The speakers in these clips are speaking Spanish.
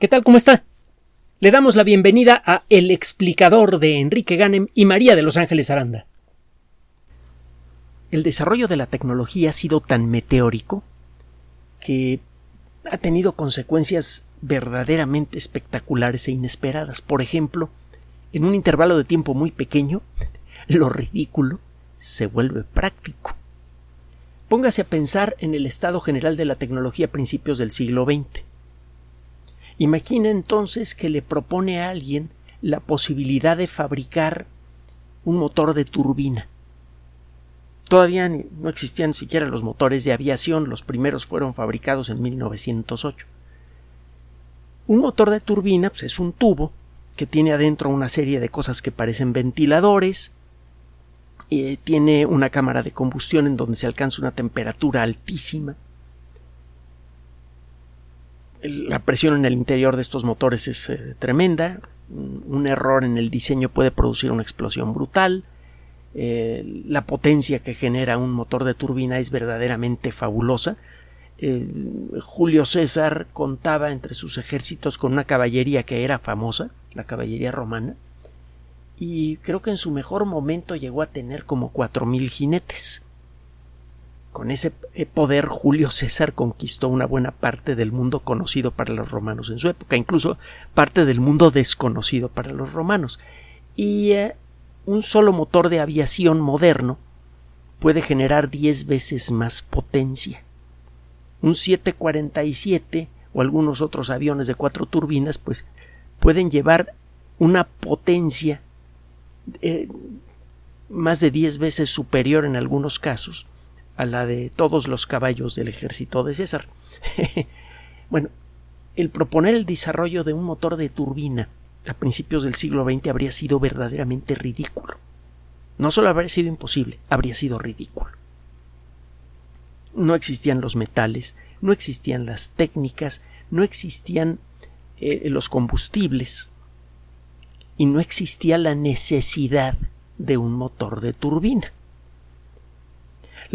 ¿Qué tal? ¿Cómo está? Le damos la bienvenida a El explicador de Enrique Ganem y María de Los Ángeles Aranda. El desarrollo de la tecnología ha sido tan meteórico que ha tenido consecuencias verdaderamente espectaculares e inesperadas. Por ejemplo, en un intervalo de tiempo muy pequeño, lo ridículo se vuelve práctico. Póngase a pensar en el estado general de la tecnología a principios del siglo XX. Imagina entonces que le propone a alguien la posibilidad de fabricar un motor de turbina. Todavía no existían siquiera los motores de aviación, los primeros fueron fabricados en 1908. Un motor de turbina pues, es un tubo que tiene adentro una serie de cosas que parecen ventiladores, eh, tiene una cámara de combustión en donde se alcanza una temperatura altísima, la presión en el interior de estos motores es eh, tremenda. Un error en el diseño puede producir una explosión brutal. Eh, la potencia que genera un motor de turbina es verdaderamente fabulosa. Eh, Julio César contaba entre sus ejércitos con una caballería que era famosa, la caballería romana, y creo que en su mejor momento llegó a tener como cuatro mil jinetes. Con ese eh, poder Julio César conquistó una buena parte del mundo conocido para los romanos en su época, incluso parte del mundo desconocido para los romanos. Y eh, un solo motor de aviación moderno puede generar diez veces más potencia. Un 747 o algunos otros aviones de cuatro turbinas pues pueden llevar una potencia eh, más de diez veces superior en algunos casos a la de todos los caballos del ejército de César. bueno, el proponer el desarrollo de un motor de turbina a principios del siglo XX habría sido verdaderamente ridículo. No solo habría sido imposible, habría sido ridículo. No existían los metales, no existían las técnicas, no existían eh, los combustibles y no existía la necesidad de un motor de turbina.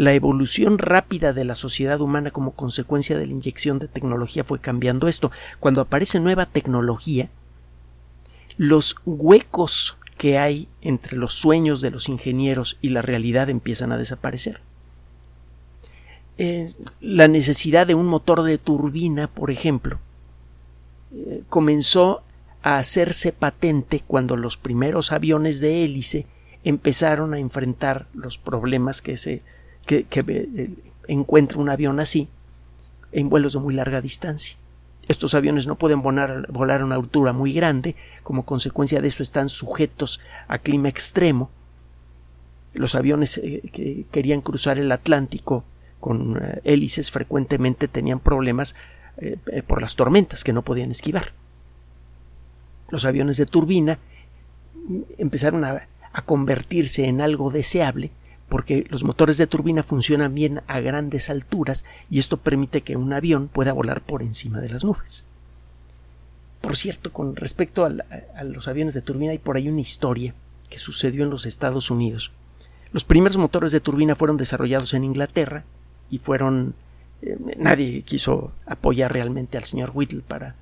La evolución rápida de la sociedad humana como consecuencia de la inyección de tecnología fue cambiando esto. Cuando aparece nueva tecnología, los huecos que hay entre los sueños de los ingenieros y la realidad empiezan a desaparecer. Eh, la necesidad de un motor de turbina, por ejemplo, eh, comenzó a hacerse patente cuando los primeros aviones de hélice empezaron a enfrentar los problemas que se que, eh, encuentre un avión así en vuelos de muy larga distancia. Estos aviones no pueden volar, a una altura muy grande, como consecuencia de eso están sujetos a clima extremo. Los aviones eh, que querían cruzar el Atlántico con eh, hélices frecuentemente tenían problemas por las tormentas que no podían esquivar. Los aviones de turbina empezaron a convertirse en algo deseable porque los motores de turbina funcionan bien a grandes alturas y esto permite que un avión pueda volar por encima de las nubes. Por cierto, con respecto a, los aviones de turbina hay por ahí una historia que sucedió en los Estados Unidos. Los primeros motores de turbina fueron desarrollados en Inglaterra y fueron eh, nadie quiso apoyar realmente al señor Whittle para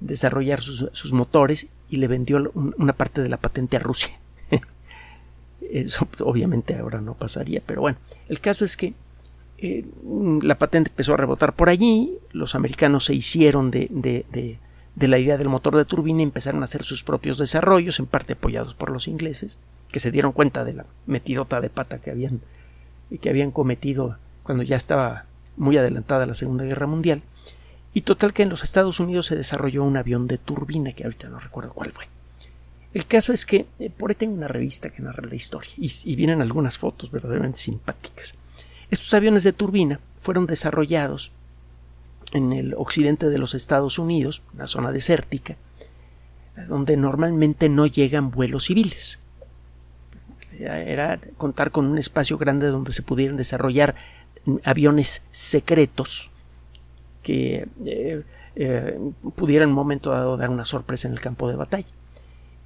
desarrollar sus, motores y le vendió una parte de la patente a Rusia. Eso pues, obviamente ahora no pasaría, pero bueno, el caso es que eh, la patente empezó a rebotar por allí, los americanos se hicieron de, de, de, la idea del motor de turbina y empezaron a hacer sus propios desarrollos, en parte apoyados por los ingleses, que se dieron cuenta de la metidota de pata que habían, que habían cometido cuando ya estaba muy adelantada la Segunda Guerra Mundial. Y total que en los Estados Unidos se desarrolló un avión de turbina, que ahorita no recuerdo cuál fue. El caso es que eh, por ahí tengo una revista que narra la historia y, vienen algunas fotos verdaderamente simpáticas. Estos aviones de turbina fueron desarrollados en el occidente de los Estados Unidos, la zona desértica, donde normalmente no llegan vuelos civiles. Era contar con un espacio grande donde se pudieran desarrollar aviones secretos que eh, eh, pudieran en un momento dado dar una sorpresa en el campo de batalla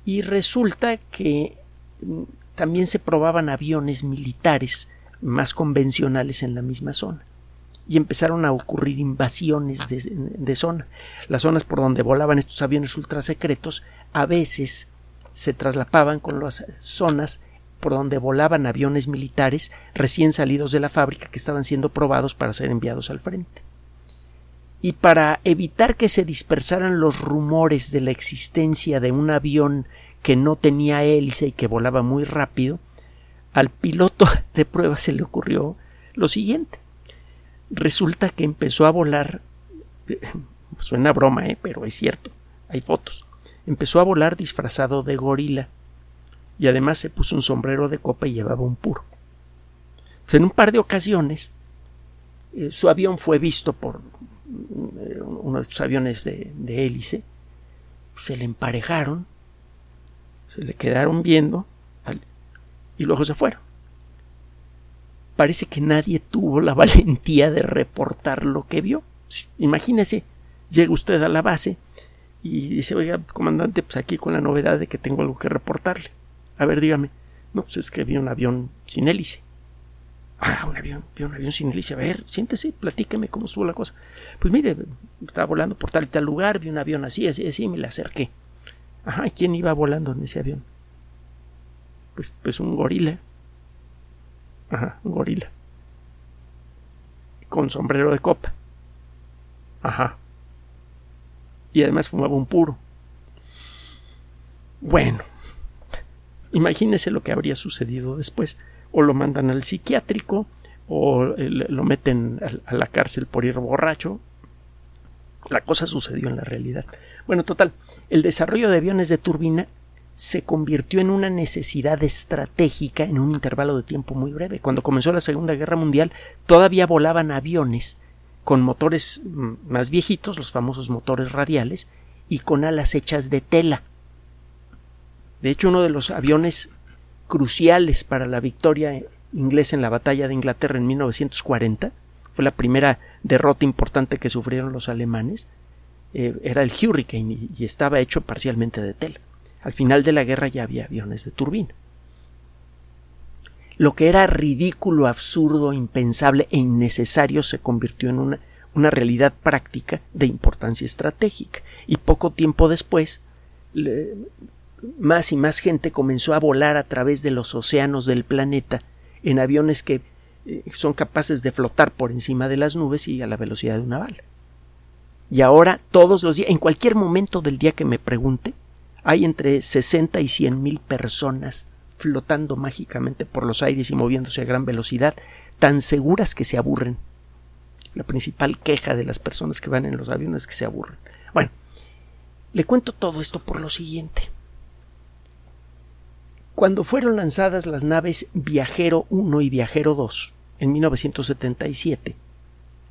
y resulta que mm, también se probaban aviones militares más convencionales en la misma zona. y empezaron a ocurrir invasiones de, de zona. Las zonas por donde volaban estos aviones ultrasecretos a veces se traslapaban con las zonas por donde volaban aviones militares recién salidos de la fábrica que estaban siendo probados para ser enviados al frente. Y para evitar que se dispersaran los rumores de la existencia de un avión que no tenía hélice y que volaba muy rápido, al piloto de prueba se le ocurrió lo siguiente. Resulta que empezó a volar, suena broma, ¿eh? pero es cierto, hay fotos. Empezó a volar disfrazado de gorila y además se puso un sombrero de copa y llevaba un puro. en un par de ocasiones eh, su avión fue visto por uno de estos aviones de, hélice, se le emparejaron, se le quedaron viendo y luego se fueron. Parece que nadie tuvo la valentía de reportar lo que vio. Imagínese, llega usted a la base y dice, oiga, comandante, pues aquí con la novedad de que tengo algo que reportarle. A ver, dígame. No, pues es que vi un avión sin hélice. Ah, un avión, vi un avión sin hélice. A ver, siéntese, platíqueme cómo estuvo la cosa. Pues mire, estaba volando por tal y tal lugar, vi un avión así, así, así, me le acerqué. Ajá, ¿quién iba volando en ese avión? Pues, pues un gorila. Ajá, un gorila. Con sombrero de copa. Ajá. Y además fumaba un puro. Bueno, Imagínese lo que habría sucedido después. O lo mandan al psiquiátrico, o lo meten a la cárcel por ir borracho. La cosa sucedió en la realidad. Bueno, total, el desarrollo de aviones de turbina se convirtió en una necesidad estratégica en un intervalo de tiempo muy breve. Cuando comenzó la Segunda Guerra Mundial, todavía volaban aviones con motores mm, más viejitos, los famosos motores radiales, y con alas hechas de tela. De hecho, uno de los aviones cruciales para la victoria inglesa en la batalla de Inglaterra en 1940 fue la primera derrota importante que sufrieron los alemanes. Eh, era el Hurricane y, estaba hecho parcialmente de tela. Al final de la guerra ya había aviones de turbina. Lo que era ridículo, absurdo, impensable e innecesario se convirtió en una, una realidad práctica de importancia estratégica. Y poco tiempo después, más y más gente comenzó a volar a través de los océanos del planeta en aviones que eh, son capaces de flotar por encima de las nubes y a la velocidad de una bala. Y ahora, todos los días, en cualquier momento del día que me pregunte, hay entre 60 y 100 mil personas flotando mágicamente por los aires y moviéndose a gran velocidad, tan seguras que se aburren. La principal queja de las personas que van en los aviones es que se aburren. Bueno, le cuento todo esto por lo siguiente. Cuando fueron lanzadas las naves Viajero 1 y Viajero 2 en 1977,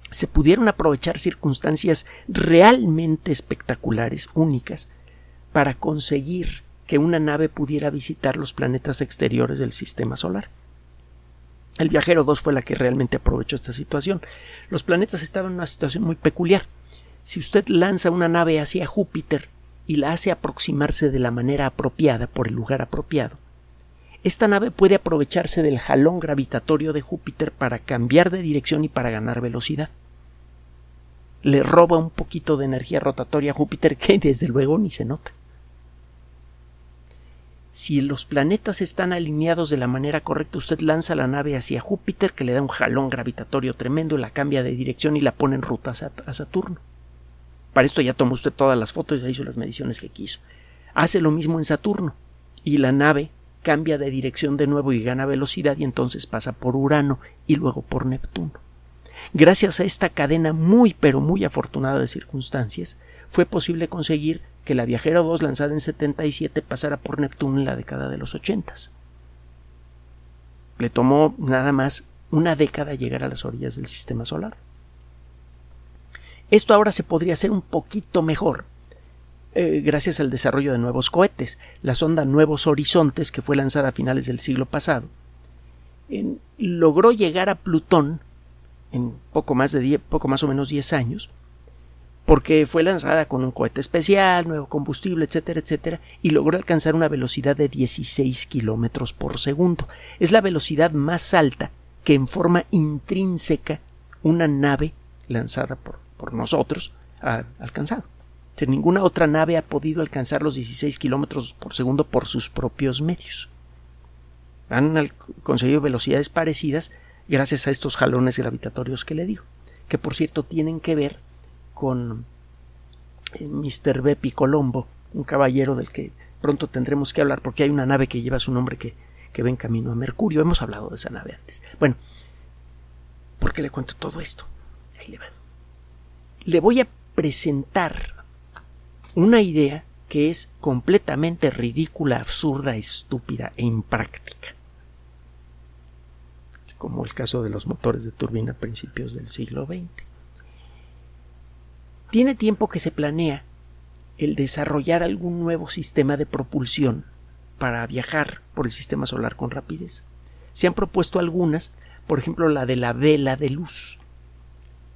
se pudieron aprovechar circunstancias realmente espectaculares, únicas, para conseguir que una nave pudiera visitar los planetas exteriores del sistema solar. El viajero 2 fue la que realmente aprovechó esta situación. Los planetas estaban en una situación muy peculiar. Si usted lanza una nave hacia Júpiter y la hace aproximarse de la manera apropiada por el lugar apropiado, esta nave puede aprovecharse del jalón gravitatorio de Júpiter para cambiar de dirección y para ganar velocidad. Le roba un poquito de energía rotatoria a Júpiter que desde luego ni se nota. Si los planetas están alineados de la manera correcta, usted lanza la nave hacia Júpiter, que le da un jalón gravitatorio tremendo, la cambia de dirección y la pone en ruta a Saturno. Para esto ya tomó usted todas las fotos y ya hizo las mediciones que quiso. Hace lo mismo en Saturno y la nave cambia de dirección de nuevo y gana velocidad y entonces pasa por Urano y luego por Neptuno. Gracias a esta cadena muy pero muy afortunada de circunstancias, fue posible conseguir que la Viajera 2 lanzada en 77 pasara por Neptuno en la década de los 80. Le tomó nada más una década llegar a las orillas del sistema solar. Esto ahora se podría hacer un poquito mejor eh, gracias al desarrollo de nuevos cohetes. La sonda Nuevos Horizontes, que fue lanzada a finales del siglo pasado, logró llegar a Plutón en poco más de poco más o menos 10 años, porque fue lanzada con un cohete especial, nuevo combustible, etcétera, etcétera, y logró alcanzar una velocidad de 16 kilómetros por segundo. Es la velocidad más alta que en forma intrínseca una nave lanzada por, por nosotros ha alcanzado. Ninguna otra nave ha podido alcanzar los 16 kilómetros por segundo por sus propios medios. Han conseguido velocidades parecidas gracias a estos jalones gravitatorios que le digo, que por cierto tienen que ver con eh, Mr. Bepi Colombo, un caballero del que pronto tendremos que hablar porque hay una nave que lleva su nombre que, que va en camino a Mercurio. Hemos hablado de esa nave antes. Bueno, ¿por qué le cuento todo esto? Ahí le va. Le voy a presentar una idea que es completamente ridícula, absurda, estúpida e impráctica como el caso de los motores de turbina a principios del siglo XX. Tiene tiempo que se planea el desarrollar algún nuevo sistema de propulsión para viajar por el sistema solar con rapidez. Se han propuesto algunas, por ejemplo la de la vela de luz.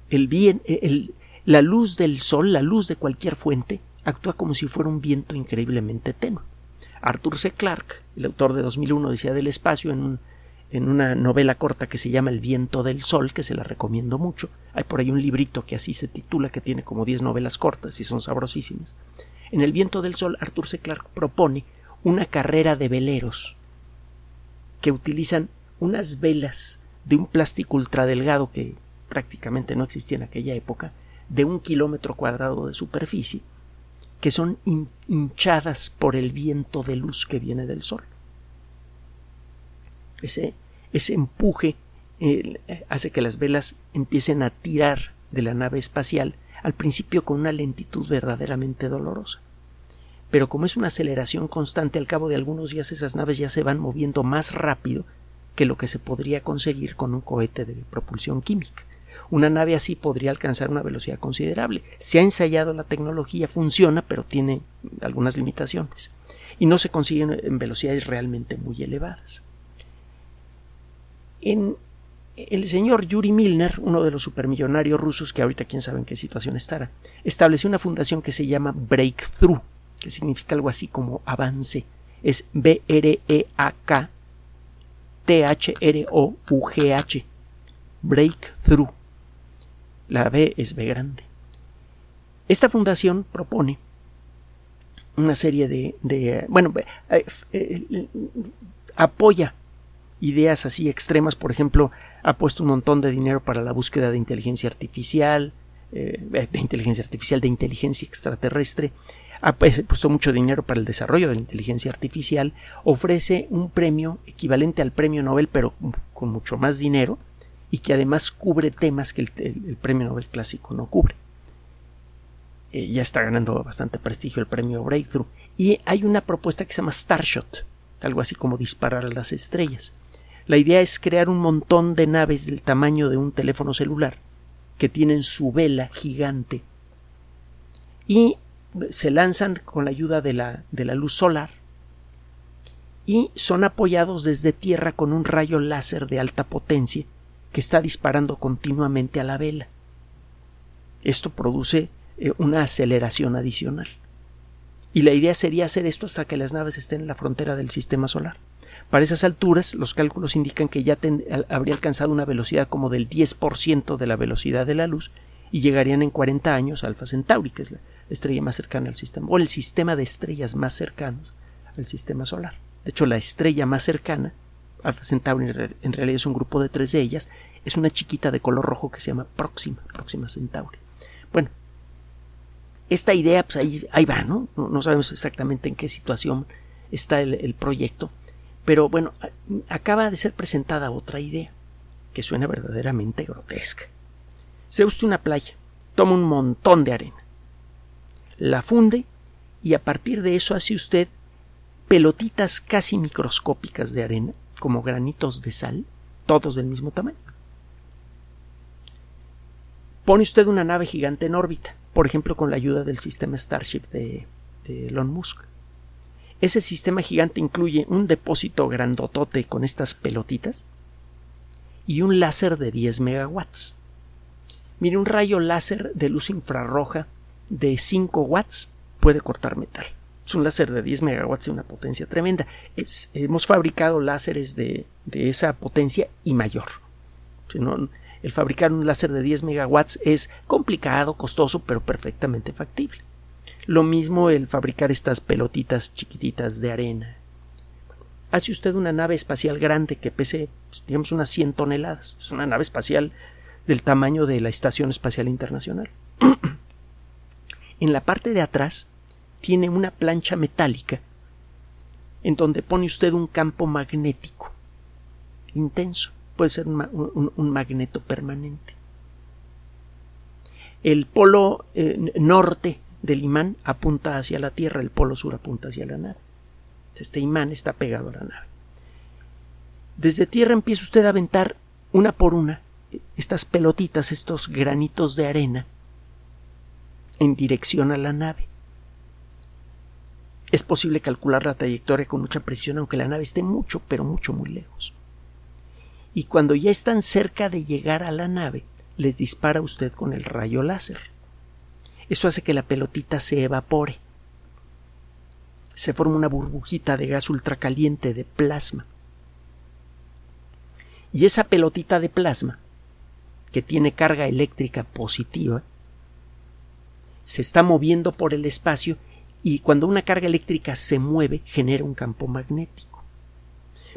El bien, la luz del sol, la luz de cualquier fuente, actúa como si fuera un viento increíblemente tenue. Arthur C. Clarke, el autor de 2001 decía del espacio en un en una novela corta que se llama El viento del sol, que se la recomiendo mucho. Hay por ahí un librito que así se titula, que tiene como 10 novelas cortas y son sabrosísimas. En El viento del sol, Arthur C. Clarke propone una carrera de veleros que utilizan unas velas de un plástico ultradelgado que prácticamente no existía en aquella época, de un kilómetro cuadrado de superficie, que son hinchadas por el viento de luz que viene del sol. Ese empuje hace que las velas empiecen a tirar de la nave espacial, al principio con una lentitud verdaderamente dolorosa. Pero como es una aceleración constante, al cabo de algunos días esas naves ya se van moviendo más rápido que lo que se podría conseguir con un cohete de propulsión química. Una nave así podría alcanzar una velocidad considerable. Se ha ensayado la tecnología, funciona, pero tiene algunas limitaciones. Y no se consiguen en velocidades realmente muy elevadas. En el señor Yuri Milner, uno de los supermillonarios rusos que ahorita quién sabe en qué situación estará, estableció una fundación que se llama Breakthrough, que significa algo así como avance. Es B-R-E-A-K T-H-R-O-U-G-H. Breakthrough. La B es B grande. Esta fundación propone una serie de, bueno, eh, eh, apoya ideas así extremas, por ejemplo, ha puesto un montón de dinero para la búsqueda de inteligencia artificial, eh, de inteligencia artificial, de inteligencia extraterrestre, ha puesto mucho dinero para el desarrollo de la inteligencia artificial, ofrece un premio equivalente al premio Nobel, pero con mucho más dinero, y que además cubre temas que el, premio Nobel clásico no cubre. Eh, ya está ganando bastante prestigio el premio Breakthrough. Y hay una propuesta que se llama Starshot, algo así como disparar a las estrellas. La idea es crear un montón de naves del tamaño de un teléfono celular que tienen su vela gigante y se lanzan con la ayuda de la, de la luz solar y son apoyados desde tierra con un rayo láser de alta potencia que está disparando continuamente a la vela. Esto produce eh, una aceleración adicional. Y la idea sería hacer esto hasta que las naves estén en la frontera del sistema solar. Para esas alturas, los cálculos indican que ya habría alcanzado una velocidad como del 10% de la velocidad de la luz y llegarían en 40 años a Alfa Centauri, que es la estrella más cercana al sistema, o el sistema de estrellas más cercanos al sistema solar. De hecho, la estrella más cercana, Alfa Centauri en realidad es un grupo de tres de ellas, es una chiquita de color rojo que se llama Próxima, Próxima Centauri. Bueno, esta idea, pues ahí, ahí va, ¿no? ¿no? sabemos exactamente en qué situación está el proyecto, pero bueno, acaba de ser presentada otra idea, que suena verdaderamente grotesca. Se usted una playa, toma un montón de arena, la funde y a partir de eso hace usted pelotitas casi microscópicas de arena, como granitos de sal, todos del mismo tamaño. Pone usted una nave gigante en órbita, por ejemplo con la ayuda del sistema Starship de, de Elon Musk. Ese sistema gigante incluye un depósito grandotote con estas pelotitas y un láser de 10 megawatts. Mire, un rayo láser de luz infrarroja de 5 watts puede cortar metal. Es un láser de 10 megawatts de una potencia tremenda. hemos fabricado láseres de, esa potencia y mayor. el fabricar un láser de 10 megawatts es complicado, costoso, pero perfectamente factible. Lo mismo el fabricar estas pelotitas chiquititas de arena. Hace usted una nave espacial grande que pese, pues, digamos, unas 100 toneladas. Es una nave espacial del tamaño de la Estación Espacial Internacional. en la parte de atrás tiene una plancha metálica en donde pone usted un campo magnético intenso. Puede ser un, magneto permanente. El polo eh, norte del imán apunta hacia la Tierra, el polo sur apunta hacia la nave. Este imán está pegado a la nave. Desde Tierra empieza usted a aventar una por una estas pelotitas, estos granitos de arena en dirección a la nave. Es posible calcular la trayectoria con mucha precisión, aunque la nave esté mucho, pero mucho, muy lejos. Y cuando ya están cerca de llegar a la nave, les dispara usted con el rayo láser. Eso hace que la pelotita se evapore. Se forma una burbujita de gas ultracaliente de plasma. Y esa pelotita de plasma, que tiene carga eléctrica positiva, se está moviendo por el espacio y cuando una carga eléctrica se mueve genera un campo magnético.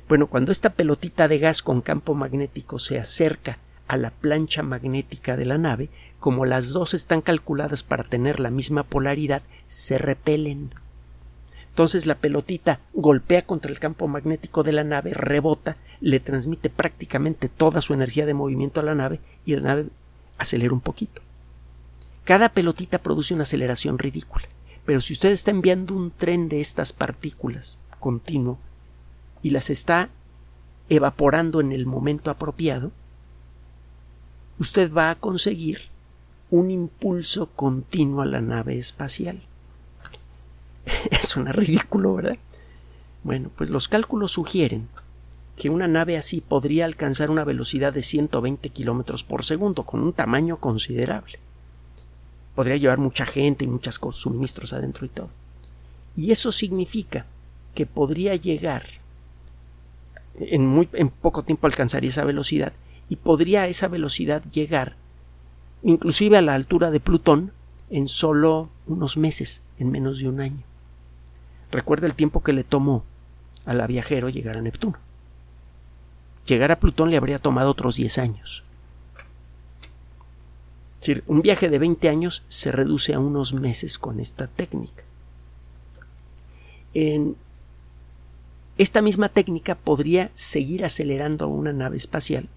Bueno, cuando esta pelotita de gas con campo magnético se acerca a la plancha magnética de la nave, como las dos están calculadas para tener la misma polaridad, se repelen. Entonces la pelotita golpea contra el campo magnético de la nave, rebota, le transmite prácticamente toda su energía de movimiento a la nave y la nave acelera un poquito. Cada pelotita produce una aceleración ridícula. Pero si usted está enviando un tren de estas partículas continuo y las está evaporando en el momento apropiado, usted va a conseguir un impulso continuo a la nave espacial. Es una ridículo, ¿verdad? Bueno, pues los cálculos sugieren que una nave así podría alcanzar una velocidad de 120 kilómetros por segundo, con un tamaño considerable podría llevar mucha gente y muchos suministros adentro y todo. Y eso significa que podría llegar en, muy, en poco tiempo alcanzaría esa velocidad y podría a esa velocidad llegar inclusive a la altura de Plutón en solo unos meses, en menos de un año. Recuerda el tiempo que le tomó a la viajero llegar a Neptuno. Llegar a Plutón le habría tomado otros 10 años decir, un viaje de 20 años se reduce a unos meses con esta técnica. En esta misma técnica podría seguir acelerando a una nave espacial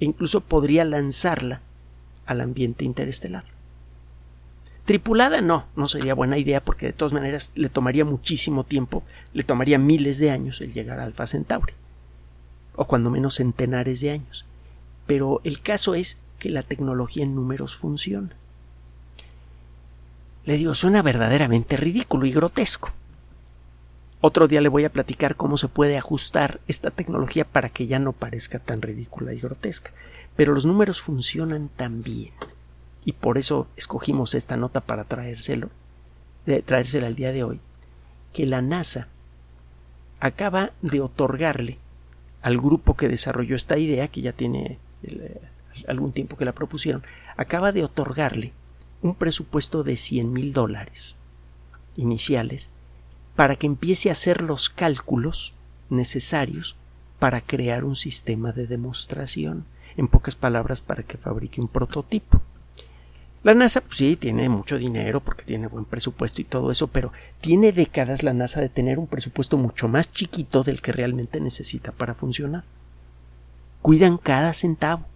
e incluso podría lanzarla al ambiente interestelar. Tripulada no, no sería buena idea porque de todas maneras le tomaría muchísimo tiempo, le tomaría miles de años el llegar a Alpha Centauri, o cuando menos centenares de años. Pero el caso es que la tecnología en números funciona. Le digo, suena verdaderamente ridículo y grotesco. Otro día le voy a platicar cómo se puede ajustar esta tecnología para que ya no parezca tan ridícula y grotesca. Pero los números funcionan tan bien. Y por eso escogimos esta nota para traérselo, de, traérsela al día de hoy, que la NASA acaba de otorgarle al grupo que desarrolló esta idea, que ya tiene algún tiempo que la propusieron, acaba de otorgarle un presupuesto de 100 mil dólares iniciales para que empiece a hacer los cálculos necesarios para crear un sistema de demostración, en pocas palabras, para que fabrique un prototipo. La NASA, pues sí, tiene mucho dinero porque tiene buen presupuesto y todo eso, pero tiene décadas la NASA de tener un presupuesto mucho más chiquito del que realmente necesita para funcionar. Cuidan cada centavo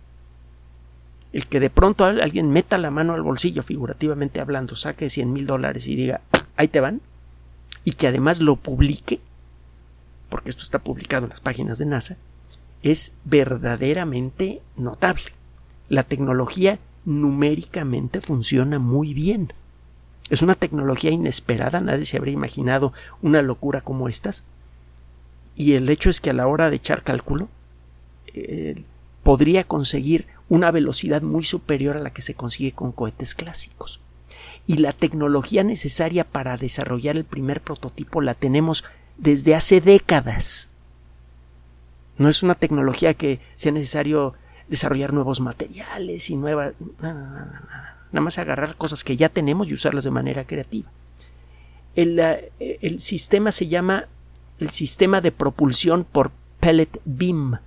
el que de pronto alguien meta la mano al bolsillo, figurativamente hablando, saque 100 mil dólares y diga, ahí te van, y que además lo publique, porque esto está publicado en las páginas de NASA, es verdaderamente notable. La tecnología numéricamente funciona muy bien. Es una tecnología inesperada, nadie se habría imaginado una locura como estas. Y el hecho es que a la hora de echar cálculo, eh, podría conseguir una velocidad muy superior a la que se consigue con cohetes clásicos. Y la tecnología necesaria para desarrollar el primer prototipo la tenemos desde hace décadas. No es una tecnología que sea necesario desarrollar nuevos materiales y nuevas... Nada más agarrar cosas que ya tenemos y usarlas de manera creativa. El, el sistema se llama el sistema de propulsión por pellet beam.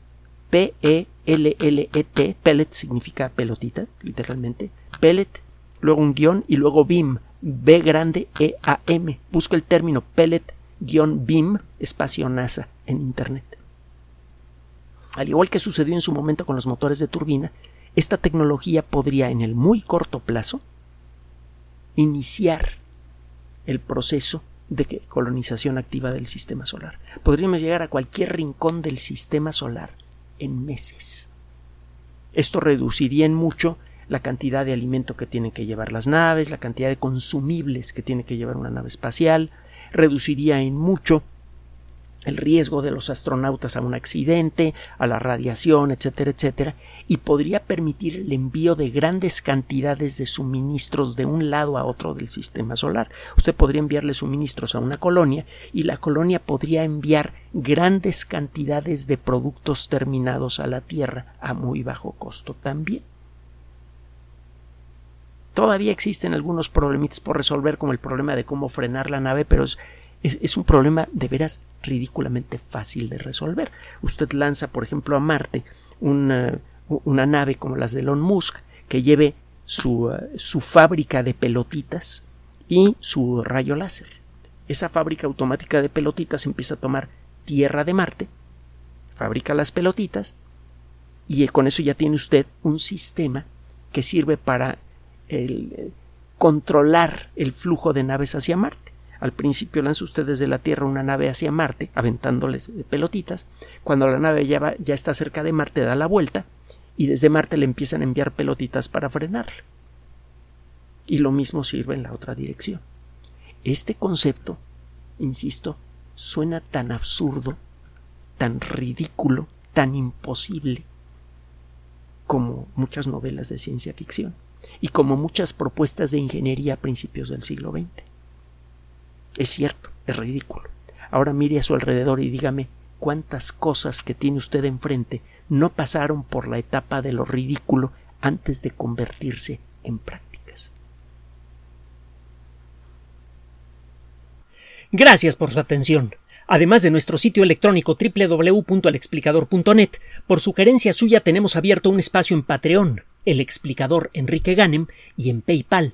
P-E-L-L-E-T. Pellet significa pelotita, literalmente. Pellet, luego un guion y luego beam. B grande E-A-M. Busco el término pellet-beam espacio NASA en Internet. Al igual que sucedió en su momento con los motores de turbina, esta tecnología podría en el muy corto plazo iniciar el proceso de colonización activa del sistema solar. Podríamos llegar a cualquier rincón del sistema solar en meses. Esto reduciría en mucho la cantidad de alimento que tienen que llevar las naves, la cantidad de consumibles que tiene que llevar una nave espacial, reduciría en mucho el riesgo de los astronautas a un accidente, a la radiación, etcétera, etcétera, y podría permitir el envío de grandes cantidades de suministros de un lado a otro del sistema solar. Usted podría enviarle suministros a una colonia y la colonia podría enviar grandes cantidades de productos terminados a la Tierra a muy bajo costo también. Todavía existen algunos problemitas por resolver, como el problema de cómo frenar la nave, pero es, es, un problema de veras ridículamente fácil de resolver. Usted lanza, por ejemplo, a Marte una, una nave como las de Elon Musk que lleve su, su fábrica de pelotitas y su rayo láser. Esa fábrica automática de pelotitas empieza a tomar tierra de Marte, fabrica las pelotitas y con eso ya tiene usted un sistema que sirve para el, controlar el flujo de naves hacia Marte. Al principio lanza usted desde la Tierra una nave hacia Marte, aventándoles pelotitas. Cuando la nave ya, ya está cerca de Marte, da la vuelta y desde Marte le empiezan a enviar pelotitas para frenarle. Y lo mismo sirve en la otra dirección. Este concepto, insisto, suena tan absurdo, tan ridículo, tan imposible como muchas novelas de ciencia ficción y como muchas propuestas de ingeniería a principios del siglo XX. Es cierto, es ridículo. Ahora mire a su alrededor y dígame cuántas cosas que tiene usted enfrente no pasaron por la etapa de lo ridículo antes de convertirse en prácticas. Gracias por su atención. Además de nuestro sitio electrónico www.alexplicador.net, por sugerencia suya tenemos abierto un espacio en Patreon, el explicador Enrique Ganem, y en PayPal,